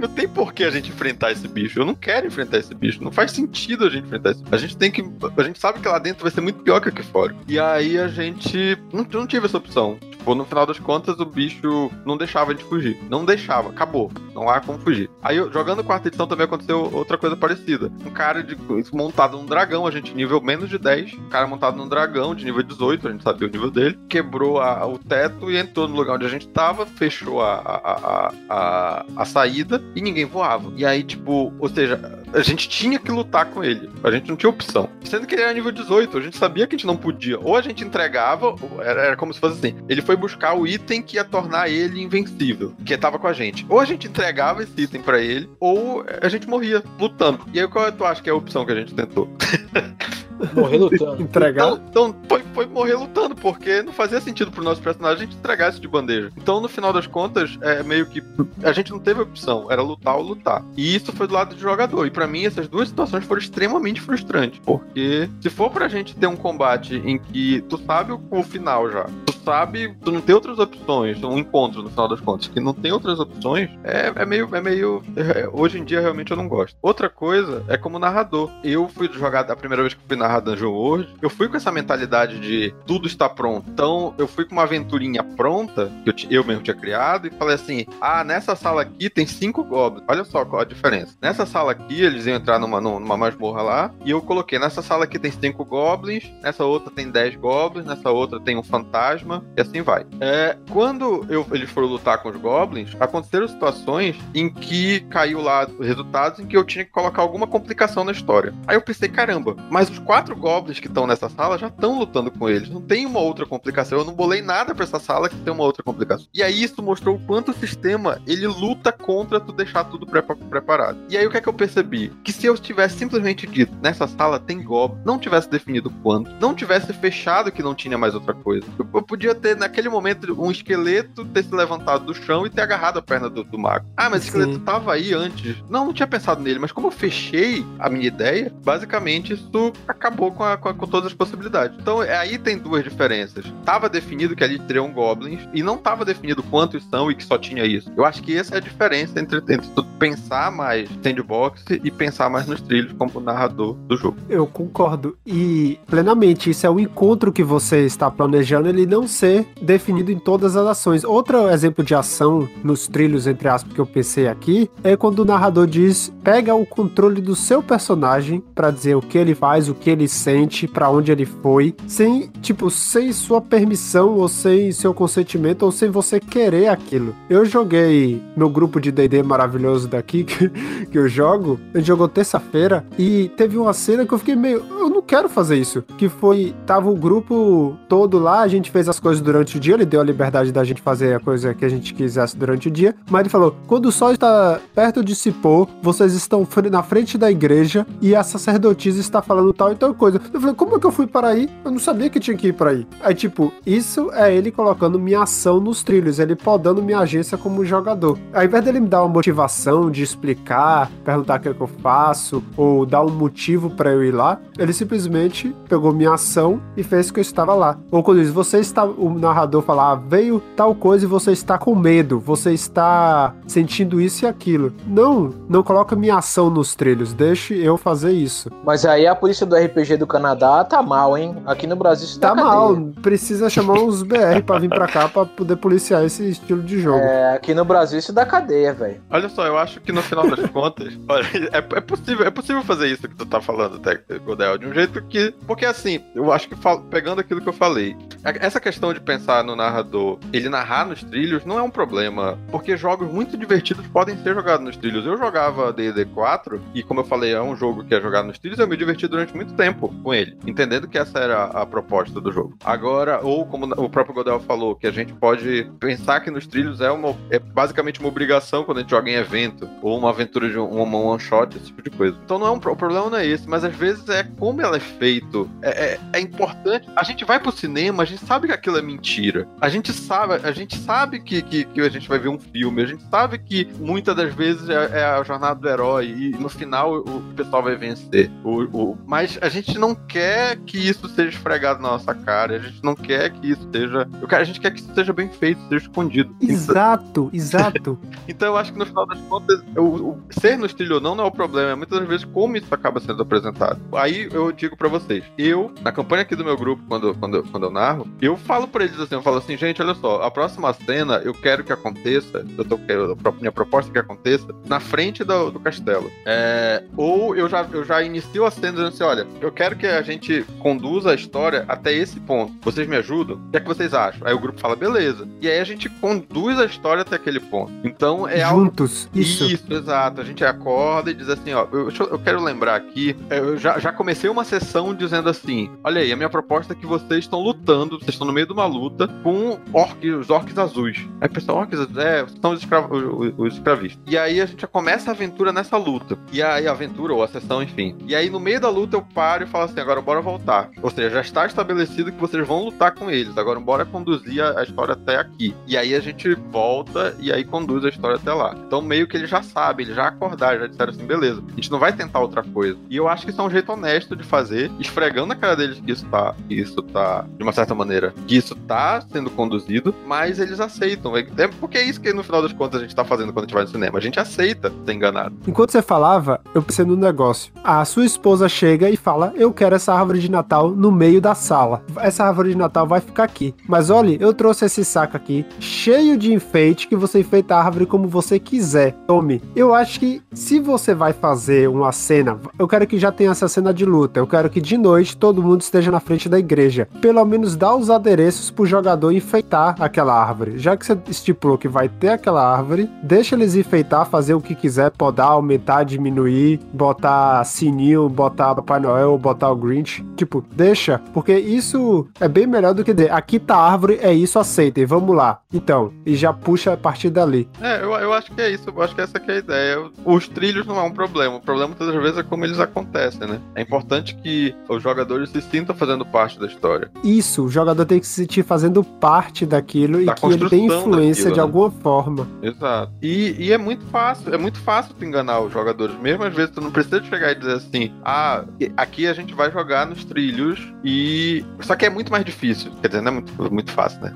não tem por que a gente enfrentar esse bicho. Eu não quero enfrentar esse bicho. Não faz sentido a gente enfrentar esse bicho. A gente tem que. A gente sabe que lá dentro vai ser muito pior que aqui fora. E aí a gente não, não tive essa opção. Tipo, no final das contas, o bicho não deixava a gente fugir. Não deixava, acabou. Não há como fugir. Aí, jogando quarta edição, também aconteceu outra coisa parecida. Um cara de, montado num dragão, a gente nível menos de 10. Um cara montado num dragão de nível 18, a gente sabia o nível dele. Quebrou a, o teto e entrou no lugar onde a gente tava, fechou a, a, a, a, saída e ninguém voava. E aí, tipo, ou seja, a gente tinha que lutar com ele. A gente não tinha opção. Sendo que ele era nível 18, a gente sabia que a gente não podia. Ou a gente entregava, era, era como se fosse assim. Ele foi buscar o item que ia tornar ele invencível, que tava com a gente. Ou a gente entregava esse item para ele, ou a gente morria lutando. E aí qual tu acha que é a opção que a gente tentou? Morrer lutando. Entregar? Então, então foi, foi, morrer lutando, porque não fazia sentido pro nosso personagem a gente entregar isso de bandeja. Então, no final das contas, é meio que a gente não teve opção, era lutar ou lutar. E isso foi do lado do jogador. E para mim, essas duas situações foram extremamente frustrantes, porque se for pra gente ter um combate em que tu sabe o, o final já, tu sabe, tu não tem outras opções, um encontro no final das contas, que não tem outras opções, é, é meio. É meio é, hoje em dia, realmente, eu não gosto. Outra coisa é como narrador. Eu fui jogar a primeira vez que fui narrar Dungeon World, eu fui com essa mentalidade de tudo está pronto. Então, eu fui com uma aventurinha pronta, que eu, eu mesmo tinha criado, e falei assim: ah, nessa sala aqui tem cinco goblins. Olha só qual a diferença. Nessa sala aqui, eles iam entrar numa, numa masmorra lá, e eu coloquei: nessa sala aqui tem cinco goblins, nessa outra tem dez goblins, nessa outra tem um fantasma, e assim vai. É, quando eu, eles foram lutar com os goblins, aconteceram situações em que caiu lá resultados em que eu tinha que colocar alguma complicação na história. Aí eu pensei: caramba, mas os quatro quatro goblins que estão nessa sala já estão lutando com eles. Não tem uma outra complicação. Eu não bolei nada para essa sala que tem uma outra complicação. E aí isso mostrou o quanto o sistema ele luta contra tu deixar tudo pre preparado. E aí o que é que eu percebi? Que se eu tivesse simplesmente dito nessa sala tem goblin, não tivesse definido quanto, não tivesse fechado que não tinha mais outra coisa, eu, eu podia ter naquele momento um esqueleto ter se levantado do chão e ter agarrado a perna do, do mago. Ah, mas o esqueleto tava aí antes. Não, não tinha pensado nele, mas como eu fechei a minha ideia, basicamente isso acabou acabou com, a, com, a, com, todas as possibilidades. Então é, aí tem duas diferenças. Tava definido que ali teriam goblins e não tava definido quantos são e que só tinha isso. Eu acho que essa é a diferença entre, entre tu pensar mais sandbox e pensar mais nos trilhos como narrador do jogo. Eu concordo. E plenamente, isso é um encontro que você está planejando, ele não ser definido em todas as ações. Outro exemplo de ação nos trilhos, entre aspas, que eu pensei aqui, é quando o narrador diz: pega o controle do seu personagem para dizer o que ele faz, o que ele ele sente, para onde ele foi, sem, tipo, sem sua permissão ou sem seu consentimento ou sem você querer aquilo. Eu joguei meu grupo de D&D maravilhoso daqui que, que eu jogo, a gente jogou terça-feira e teve uma cena que eu fiquei meio, eu não quero fazer isso, que foi tava o grupo todo lá, a gente fez as coisas durante o dia, ele deu a liberdade da gente fazer a coisa que a gente quisesse durante o dia, mas ele falou: "Quando o sol está perto de se pôr, vocês estão na frente da igreja e a sacerdotisa está falando tal então coisa. Eu falei, como é que eu fui para aí? Eu não sabia que tinha que ir para aí. Aí, tipo, isso é ele colocando minha ação nos trilhos, ele podando minha agência como jogador. Ao invés dele me dar uma motivação de explicar, perguntar o que, é que eu faço, ou dar um motivo para eu ir lá, ele simplesmente pegou minha ação e fez que eu estava lá. Ou quando diz, você está, o narrador falar, ah, veio tal coisa e você está com medo, você está sentindo isso e aquilo. Não, não coloca minha ação nos trilhos, deixe eu fazer isso. Mas aí a polícia do RPG RPG do Canadá tá mal, hein? Aqui no Brasil isso tá, tá mal. Precisa chamar uns BR pra vir pra cá pra poder policiar esse estilo de jogo. É, aqui no Brasil isso dá cadeia, velho. Olha só, eu acho que no final das contas, olha, é, é, possível, é possível fazer isso que tu tá falando, até, Godel, de um jeito que. Porque assim, eu acho que pegando aquilo que eu falei, essa questão de pensar no narrador, ele narrar nos trilhos, não é um problema, porque jogos muito divertidos podem ser jogados nos trilhos. Eu jogava D&D 4 e, como eu falei, é um jogo que é jogado nos trilhos, eu me diverti durante muito tempo com ele, entendendo que essa era a proposta do jogo. Agora, ou como o próprio Godel falou, que a gente pode pensar que nos trilhos é uma é basicamente uma obrigação quando a gente joga em evento, ou uma aventura de um, one shot, esse tipo de coisa. Então não é um, o problema não é esse, mas às vezes é como ela é feito. É, é, é importante. A gente vai pro cinema, a gente sabe que aquilo é mentira. A gente sabe, a gente sabe que, que, que a gente vai ver um filme, a gente sabe que muitas das vezes é, é a jornada do herói e no final o, o pessoal vai vencer. O, o, mas a gente não quer que isso seja esfregado na nossa cara, a gente não quer que isso seja. A gente quer que isso seja bem feito, seja escondido. Exato, exato. então eu acho que no final das contas, o, o, ser no estilo ou não não é o problema, é muitas das vezes como isso acaba sendo apresentado. Aí eu digo para vocês, eu, na campanha aqui do meu grupo, quando, quando, quando eu narro, eu falo para eles assim, eu falo assim, gente, olha só, a próxima cena eu quero que aconteça, eu tô, a minha proposta é que aconteça na frente do, do castelo. É, ou eu já, eu já inicio a cena dizendo assim, olha, eu quero que a gente conduza a história até esse ponto. Vocês me ajudam? O que é que vocês acham? Aí o grupo fala, beleza. E aí a gente conduz a história até aquele ponto. Então é Juntos, algo... isso. Isso, exato. A gente acorda e diz assim, ó, eu, eu quero lembrar aqui, eu já, já comecei uma sessão dizendo assim, olha aí, a minha proposta é que vocês estão lutando, vocês estão no meio de uma luta com orcs, os orcs azuis. Aí o pessoal, orcs azuis, é, são os, escravo, os, os escravistas. E aí a gente já começa a aventura nessa luta. E aí a aventura, ou a sessão, enfim. E aí no meio da luta eu paro e falo assim, agora bora voltar. Ou seja, já está estabelecido que vocês vão lutar com eles, agora bora conduzir a, a história até aqui. E aí a gente volta e aí conduz a história até lá. Então meio que eles já sabem, eles já acordaram, já disseram assim, beleza, a gente não vai tentar outra coisa. E eu acho que isso é um jeito honesto de fazer, esfregando na cara deles que isso tá, que isso tá, de uma certa maneira, que isso tá sendo conduzido, mas eles aceitam. É porque é isso que no final das contas a gente tá fazendo quando a gente vai no cinema. A gente aceita ser enganado. Enquanto você falava, eu pensei no negócio. A sua esposa chega e fala: Eu quero essa árvore de Natal no meio da sala. Essa árvore de Natal vai ficar aqui. Mas olha, eu trouxe esse saco aqui, cheio de enfeite, que você enfeita a árvore como você quiser. Tome. Eu acho que se você vai fazer uma cena, eu quero que já tenha essa cena de luta. Eu quero que de noite todo mundo esteja na frente da igreja. Pelo menos dá os adereços pro jogador enfeitar aquela árvore. Já que você estipulou que vai ter aquela árvore, deixa eles enfeitar, fazer o que quiser, podar, aumentar, diminuir, botar sininho, botar Papai Noel, botar o Grinch. Tipo, deixa, porque isso é bem melhor do que dizer, aqui tá a árvore, é isso, aceitem, vamos lá. Então, e já puxa a partir dali. É, eu, eu acho que é isso, eu acho que essa que é a ideia. Os trilhos não é um problema, o problema todas as vezes é como eles acontecem, né? É importante que os jogadores se sintam fazendo parte da história. Isso, o jogador tem que se sentir fazendo parte daquilo da e que ele tem influência daquilo, de né? alguma forma. Exato. E, e é muito fácil, é muito fácil tu enganar os jogadores. Mesmo às vezes tu não precisa chegar e dizer assim, ah, aqui a gente vai jogar nos trilhos e. Só que é muito mais difícil. Quer dizer, não é muito, muito fácil, né?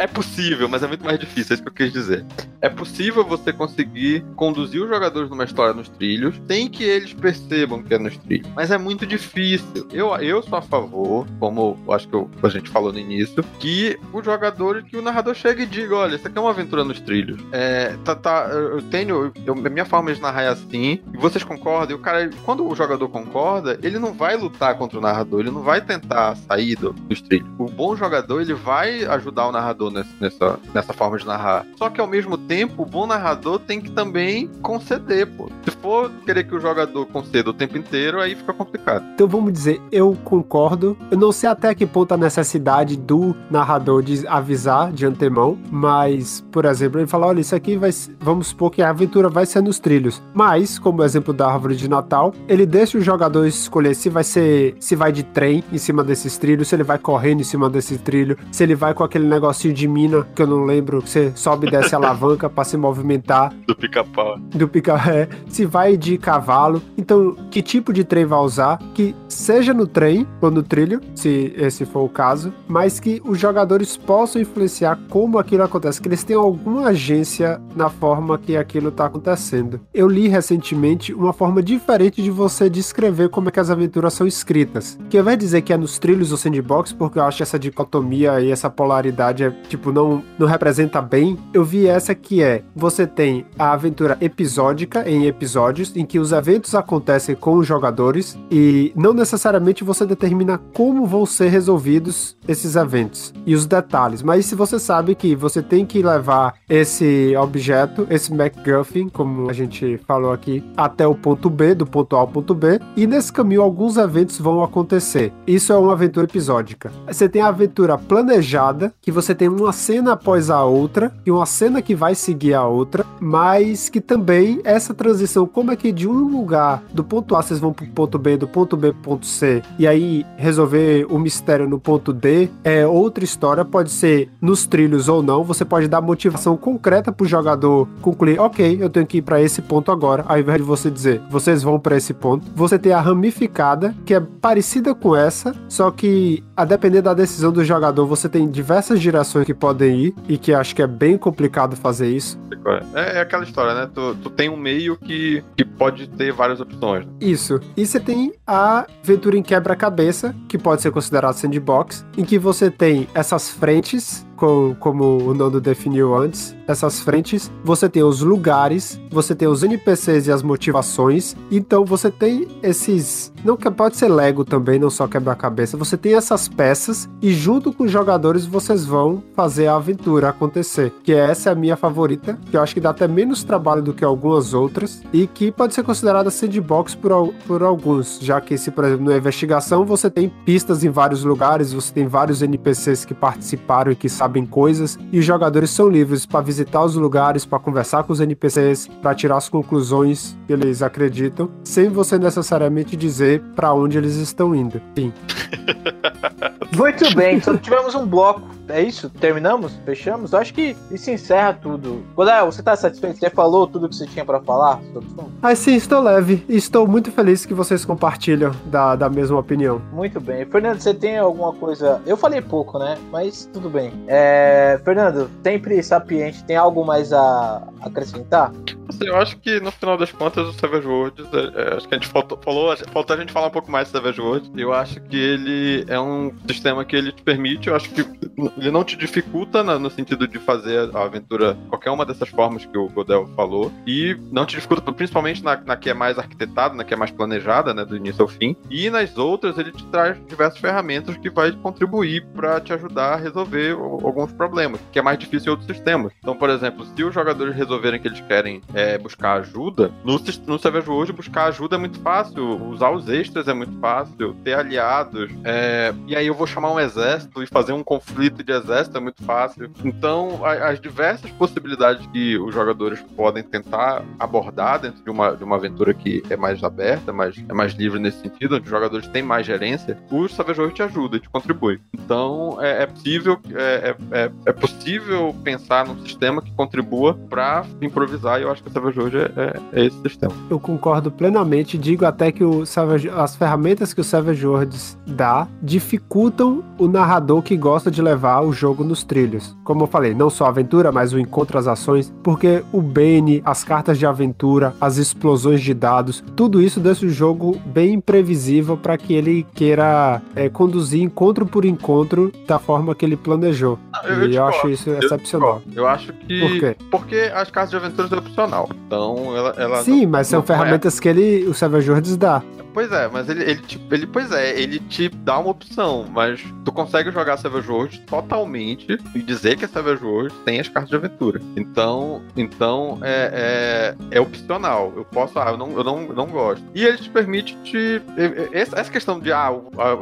É possível, mas é muito mais difícil, é isso que eu quis dizer. É possível você conseguir conduzir os jogadores numa história nos trilhos sem que eles percebam que é nos trilhos. Mas é muito difícil. Eu, eu sou a favor, como acho que eu, a gente falou no início, que o jogador, que o narrador chegue e diga: olha, isso aqui é uma aventura nos trilhos. É, tá, tá, eu tenho. Eu, a minha forma de narrar é assim, e vocês concordam, e o cara, quando o jogador concorda, ele não vai lutar contra o narrador, ele não vai tentar sair do, dos trilhos. O bom jogador, ele vai ajudar o narrador nessa, nessa forma de narrar. Só que ao mesmo tempo, o bom narrador tem que também conceder, pô. Se for querer que o jogador conceda o tempo inteiro, aí fica complicado. Então vamos dizer, eu concordo. Eu não sei até que ponto a necessidade do narrador de avisar de antemão, mas, por exemplo, ele fala: olha, isso aqui vai. Vamos supor que a aventura vai ser nos trilhos. Mas, como exemplo da árvore de Natal, ele deixa o jogador escolher se vai ser. se vai de trem em cima desses trilhos, se ele vai correndo em cima desse trilho, se ele vai com aquele negocinho de de mina, que eu não lembro, você sobe e desce a alavanca para se movimentar. Do pica-pau. Do pica é, se vai de cavalo. Então, que tipo de trem vai usar? Que seja no trem ou no trilho, se esse for o caso, mas que os jogadores possam influenciar como aquilo acontece, que eles tenham alguma agência na forma que aquilo está acontecendo. Eu li recentemente uma forma diferente de você descrever como é que as aventuras são escritas. Que vai dizer que é nos trilhos ou sandbox, porque eu acho essa dicotomia e essa polaridade é tipo, não, não representa bem, eu vi essa que é: você tem a aventura episódica em episódios, em que os eventos acontecem com os jogadores e não necessariamente você determina como vão ser resolvidos esses eventos e os detalhes. Mas se você sabe que você tem que levar esse objeto, esse MacGuffin, como a gente falou aqui, até o ponto B, do ponto A ao ponto B, e nesse caminho alguns eventos vão acontecer. Isso é uma aventura episódica. Você tem a aventura planejada, que você tem uma cena após a outra, e uma cena que vai seguir a outra, mas que também essa transição, como é que de um lugar, do ponto A vocês vão pro ponto B, do ponto B pro ponto C, e aí resolver o mistério no ponto D, é outra história, pode ser nos trilhos ou não, você pode dar motivação concreta pro jogador concluir, ok, eu tenho que ir para esse ponto agora, ao invés de você dizer, vocês vão para esse ponto. Você tem a ramificada, que é parecida com essa, só que a depender da decisão do jogador, você tem diversas que podem ir e que acho que é bem complicado fazer isso. É, é aquela história, né? Tu, tu, tem um meio que, que pode ter várias opções. Né? Isso. E você tem a aventura em quebra-cabeça, que pode ser considerado sandbox, em que você tem essas frentes com, como o Nando definiu antes, essas frentes, você tem os lugares, você tem os NPCs e as motivações. Então você tem esses. Não que pode ser Lego também, não só quebra-cabeça. Você tem essas peças e junto com os jogadores vocês vão fazer a aventura acontecer. Que essa é a minha favorita, que eu acho que dá até menos trabalho do que algumas outras e que pode ser considerada sandbox por, por alguns, já que se, por exemplo, na investigação você tem pistas em vários lugares, você tem vários NPCs que participaram e que sabem sabem coisas e os jogadores são livres para visitar os lugares, para conversar com os NPCs, para tirar as conclusões que eles acreditam, sem você necessariamente dizer para onde eles estão indo. Sim. Muito bem, então tivemos um bloco. É isso? Terminamos? Fechamos? Eu acho que isso encerra tudo. Godel, você tá satisfeito? Você falou tudo que você tinha para falar Ah, sim, estou leve. Estou muito feliz que vocês compartilham da, da mesma opinião. Muito bem. Fernando, você tem alguma coisa. Eu falei pouco, né? Mas tudo bem. É... Fernando, sempre sapiente, tem algo mais a acrescentar? Assim, eu acho que no final das contas o Savage Worlds, é, é, acho que a gente faltou, falou, faltou a gente falar um pouco mais do Savage Worlds. Eu acho que ele é um sistema que ele te permite, eu acho que ele não te dificulta no, no sentido de fazer a aventura qualquer uma dessas formas que o Godel falou, e não te dificulta principalmente na, na que é mais arquitetada, na que é mais planejada, né, do início ao fim, e nas outras ele te traz diversas ferramentas que vai contribuir para te ajudar a resolver alguns problemas, que é mais difícil em outros sistemas. Então, por exemplo, se os jogadores resolverem que eles querem é, buscar ajuda, no, no Savage hoje buscar ajuda é muito fácil, usar os extras é muito fácil, ter aliados, é, e aí eu vou chamar um exército e fazer um conflito de exército é muito fácil. Então, a, as diversas possibilidades que os jogadores podem tentar abordar dentro de uma, de uma aventura que é mais aberta, mais, é mais livre nesse sentido, onde os jogadores têm mais gerência, o Savage World te ajuda, te contribui. Então, é, é possível é, é, é, é possível pensar num sistema que contribua para improvisar, e eu acho que o Savage World é, é, é, esse sistema. Eu concordo plenamente, digo até que o Savage, as ferramentas que o Savage Worlds dá dificultam o narrador que gosta de levar o jogo nos trilhos. Como eu falei, não só a aventura, mas o encontro, as ações, porque o Bane, as cartas de aventura, as explosões de dados, tudo isso deixa o jogo bem imprevisível para que ele queira é, conduzir encontro por encontro da forma que ele planejou. Eu, e eu, eu acho isso excepcional. Eu, eu acho que. Por quê? Porque as cartas de aventura são opcional. Então, ela. ela Sim, não, mas são ferramentas é. que ele, o Savage Worlds dá. Pois é, mas ele, ele, te, ele, pois é, ele te dá uma opção, mas tu consegue jogar Savage Worlds totalmente e dizer que a Savage Worlds tem as cartas de aventura. Então, então é, é, é opcional. Eu posso, ah, eu não, eu não, não gosto. E ele te permite te. Essa questão de, ah,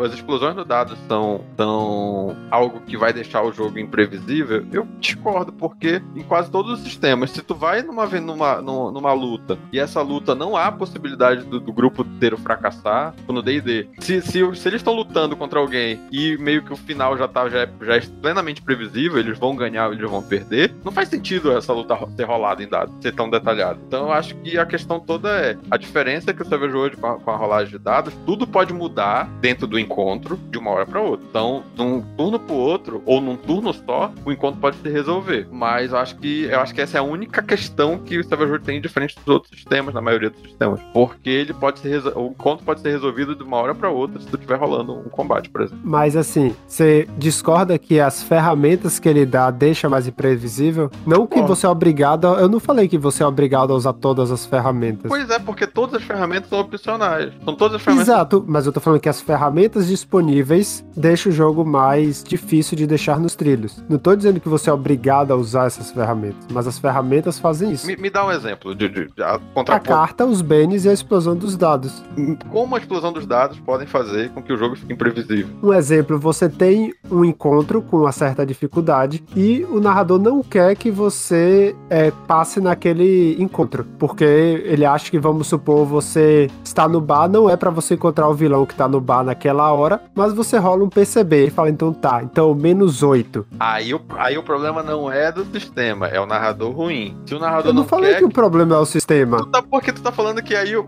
as explosões no dado são, são algo que vai deixar o jogo imprevisível, eu discordo, porque em quase todos os sistemas, se tu vai numa, numa, numa, numa luta e essa luta não há possibilidade do, do grupo ter o fracasso fracassar no D&D. Se, se, se, eles estão lutando contra alguém e meio que o final já tá já é, já é plenamente previsível, eles vão ganhar, eles vão perder, não faz sentido essa luta ser rolada em dados, ser tão detalhado. Então eu acho que a questão toda é a diferença que o Savage hoje com a, com a rolagem de dados, tudo pode mudar dentro do encontro de uma hora para outra. Então, de um turno pro outro ou num turno só, o encontro pode se resolver. Mas eu acho que eu acho que essa é a única questão que Savage tem diferente dos outros sistemas, na maioria dos sistemas, porque ele pode ser o encontro pode ser resolvido de uma hora para outra se tu estiver rolando um combate, por exemplo. Mas assim, você discorda que as ferramentas que ele dá deixa mais imprevisível. Não que você é obrigado. a- Eu não falei que você é obrigado a usar todas as ferramentas. Pois é, porque todas as ferramentas são opcionais. São todas as ferramentas. Exato, mas eu tô falando que as ferramentas disponíveis deixam o jogo mais difícil de deixar nos trilhos. Não tô dizendo que você é obrigado a usar essas ferramentas, mas as ferramentas fazem isso. Me, me dá um exemplo de, de, de a A carta, os bens e a explosão dos dados. Como a explosão dos dados podem fazer com que o jogo fique imprevisível? Um exemplo, você tem um encontro com uma certa dificuldade e o narrador não quer que você é, passe naquele encontro, porque ele acha que, vamos supor, você está no bar, não é pra você encontrar o vilão que tá no bar naquela hora, mas você rola um PCB e fala, então tá, então menos 8. Aí o, aí o problema não é do sistema, é o narrador ruim. Se o narrador Eu não não, falei quer. que o problema é o sistema. Tu tá, porque tu tá falando que aí, o-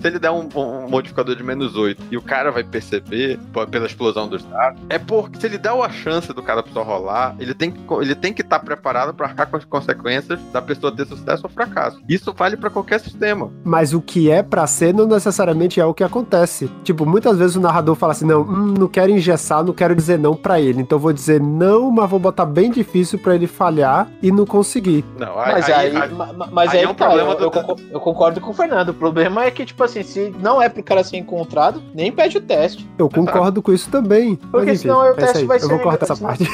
se ele der um, um modificador de menos 8 e o cara vai perceber pela explosão dos dados, é porque se ele der a chance do cara só rolar, ele tem que ele tem que estar preparado pra arcar com as consequências da pessoa ter sucesso ou fracasso. Isso vale pra qualquer sistema. Mas o que é pra ser não necessariamente é o que acontece. Tipo, muitas vezes o narrador fala assim: não, hum, não quero engessar, não quero dizer não pra ele. Então vou dizer não, mas vou botar bem difícil pra ele falhar e não conseguir. Não, Mas aí, aí- ma- ma- mas aí aí, é um tá, problema eu, do- eu concordo, eu concordo com o Fernando. O problema é que, tipo assim, se não é pro cara ser encontrado, nem pede o teste. Eu concordo com isso também. Porque mas enfim, senão o é teste aí. vai Eu vou ser- cortar essa parte.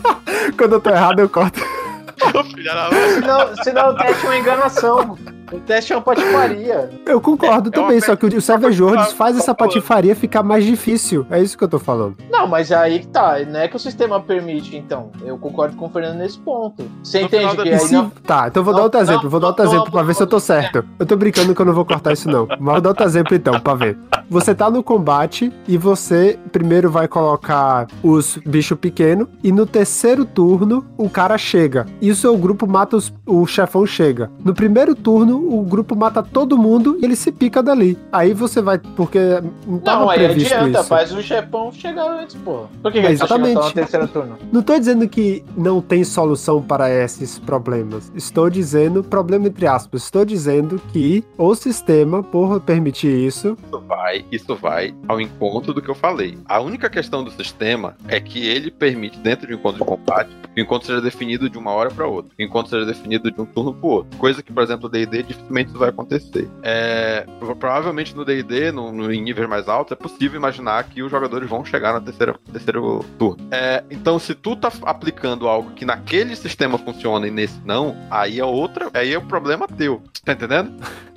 Quando eu tô errado, eu corto. Filha da mãe. Senão, senão o teste é uma enganação. O teste é uma patifaria. Eu concordo É- é também, só que o Savage Worlds faz essa patifaria ficar mais difícil. É isso que eu tô falando. Não, mas aí que tá. Não é que o sistema permite, então. Eu concordo com o Fernando nesse ponto. Você No entende que aí se- não. Tá, então eu vou dar Não, outro exemplo, não, vou dar outro não, exemplo não, pra ver se eu tô não. certo. Eu tô brincando que eu não vou cortar isso não, mas vou dar outro exemplo então, pra ver. Você tá no combate e você primeiro vai colocar os bichos pequenos e no terceiro turno o cara chega. E o seu grupo mata os, o chefão chega. No primeiro turno o grupo mata todo mundo e ele se pica dali. Aí você vai, porque não tava Não, aí previsto adianta, isso. faz o chefão chegar antes, pô. Por que, que tá exatamente. no terceiro turno? Não tô dizendo que não tem solução para esses problemas. Estou dizendo, problema entre aspas, estou dizendo que o sistema, por permitir isso, Isso vai, isso vai ao encontro do que eu falei. A única questão do sistema é que ele permite, dentro de um encontro de combate, que o encontro seja definido de uma hora para outra, que o encontro seja definido de um turno para outro. Coisa que, por exemplo, no D&D dificilmente isso vai acontecer. É, provavelmente no D&D, em níveis mais altos, é possível imaginar que os jogadores vão chegar no terceiro, terceiro turno. É, então, se tu tá aplicando algo que naquele sistema funciona e nesse não, aí é outra, aí é o problema teu. Tá entendendo?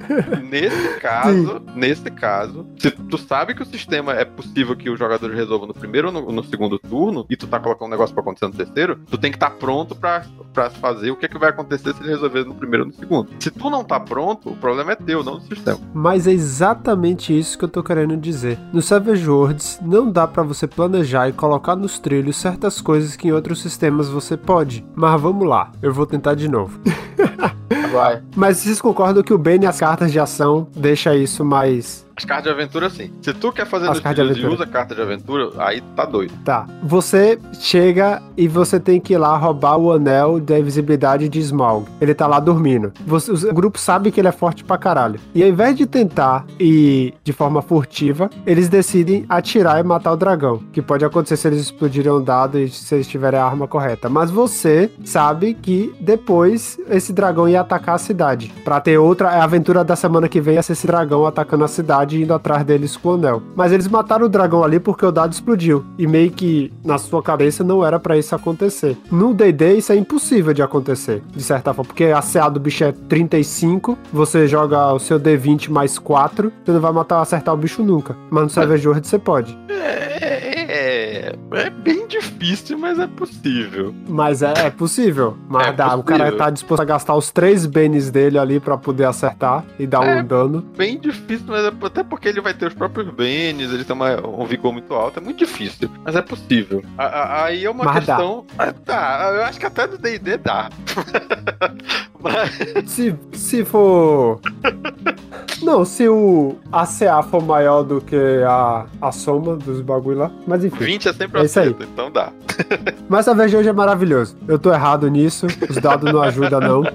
Nesse caso, nesse caso, se tu sabe que o sistema é possível que os jogadores resolvam no primeiro ou no, no segundo turno, e tu tá colocando um negócio pra acontecer no terceiro, tu tem que estar pronto pra, pra fazer o que, é que vai acontecer se ele resolver no primeiro ou no segundo. Se tu não tá pronto, o problema é teu, não do sistema. mas é exatamente isso que eu tô querendo dizer. No Savage Worlds, não dá pra você planejar e colocar nos trilhos certas coisas que em outros sistemas você pode. Mas vamos lá, eu vou tentar de novo. Vai. Mas vocês concordam que o Bane e as cartas de ação deixa isso mais As cartas de aventura, sim. Se tu quer fazer As cartas de usa carta de aventura, aí tá doido. Tá. Você chega e você tem que ir lá roubar o anel da invisibilidade de Smaug. Ele tá lá dormindo. Você- o grupo sabe que ele é forte pra caralho. E ao invés de tentar ir de forma furtiva, eles decidem atirar e matar o dragão. Que pode acontecer se eles explodirem um dado e se eles tiverem a arma correta. Mas você sabe que depois esse dragão ia atacar a cidade. Pra ter outra a aventura da semana que vem ser esse dragão atacando a cidade e indo atrás deles com o anel. Mas eles mataram o dragão ali porque o dado explodiu. E meio que na sua cabeça não era pra isso acontecer. No D&D isso é impossível de acontecer, de certa forma, porque a CA do bicho é 35, você joga o seu D20 mais 4, você não vai matar acertar o bicho nunca. Mas no Savage World você pode. É, é, é bem difícil, mas é possível. Mas é, é possível. Mas É dá, o cara possível. tá disposto a gastar os três bens dele ali pra poder acertar e dar É. um dano. Bem difícil, mas é, até porque ele vai ter os próprios bens, ele tem uma- um vigor muito alto, é muito difícil, mas é possível. A- a- aí é uma Mas dá. questão. Ah, Tá, eu acho que até do DD dá. mas, Se, se for. Não, se o ACA for maior do que a, a soma dos bagulho lá. Mas enfim. 20 é sempre É isso aí. então dá. Mas a hoje é maravilhoso. Eu tô errado nisso. Os dados não ajudam, não.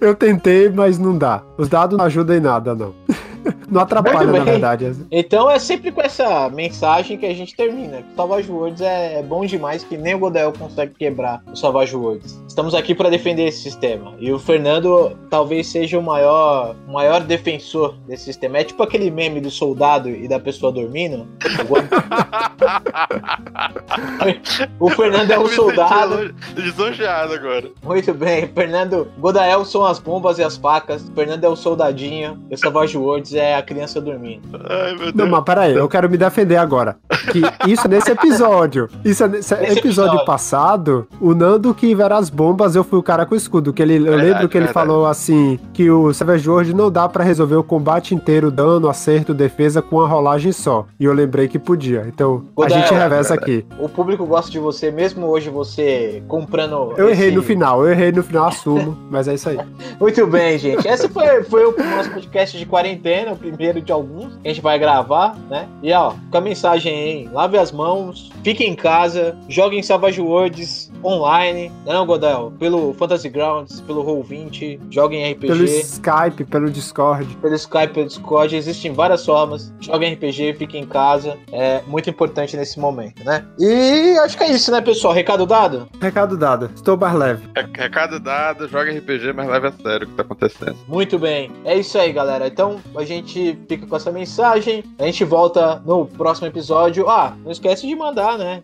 Eu tentei, mas não dá. Os dados não ajudam em nada, não. Não atrapalha, na verdade. Então é sempre com essa mensagem que a gente termina. O Savage Worlds é bom demais que nem o Godel consegue quebrar o Savage Worlds. Estamos aqui para defender esse sistema. E o Fernando talvez seja o maior, o maior defensor desse sistema. É tipo aquele meme do soldado e da pessoa dormindo. o Fernando é o soldado. Lisonjeado agora. Muito bem. Fernando, Godael são as bombas e as facas. Fernando é o soldadinho. E o Savage Worlds é a criança dormindo. Ai, meu Deus. Não, mas peraí, eu quero me defender agora. Que isso nesse episódio. Isso nesse, nesse episódio, episódio, passado, o Nando que era as bombas, eu fui o cara com o escudo. Que ele, eu verdade, lembro que ele verdade. falou assim: que o Savage World não dá para resolver o combate inteiro, dano, acerto, defesa com uma rolagem só. E eu lembrei que podia. Então, a gente reveza aqui. O público gosta de você, mesmo hoje você comprando. Eu esse... errei no final, eu errei no final, assumo, mas é isso aí. Muito bem, gente. Esse foi, foi o nosso podcast de quarentena, o primeiro de alguns a gente vai gravar, né? E ó, com a mensagem lave as mãos, fique em casa, jogue em Savage Worlds online, né, não, Godel? Pelo Fantasy Grounds, pelo Roll20, jogue em RPG. Pelo Skype, pelo Discord. Pelo Skype, pelo Discord, existem várias formas. Jogue em RPG, fique em casa. É muito importante nesse momento, né? E acho que é isso, né, pessoal? Recado dado? Recado dado. Estou mais leve. Recado dado, joga RPG, mas leve a sério o que tá acontecendo. Muito bem. É isso aí, galera. Então, a gente fica com essa mensagem. A gente volta no próximo episódio. Ah, não esquece de mandar, né?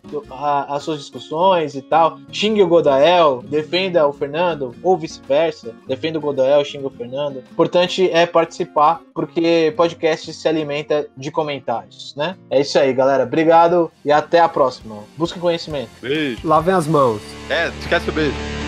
As suas discussões e tal. Xingue o Godael, defenda o Fernando, ou vice-versa. Defenda o Godael, xingue o Fernando. Importante é participar, porque podcast se alimenta de comentários, né? É isso aí, galera. Obrigado e até a próxima. Busque conhecimento. Beijo. Lavem as mãos. É, esquece o beijo.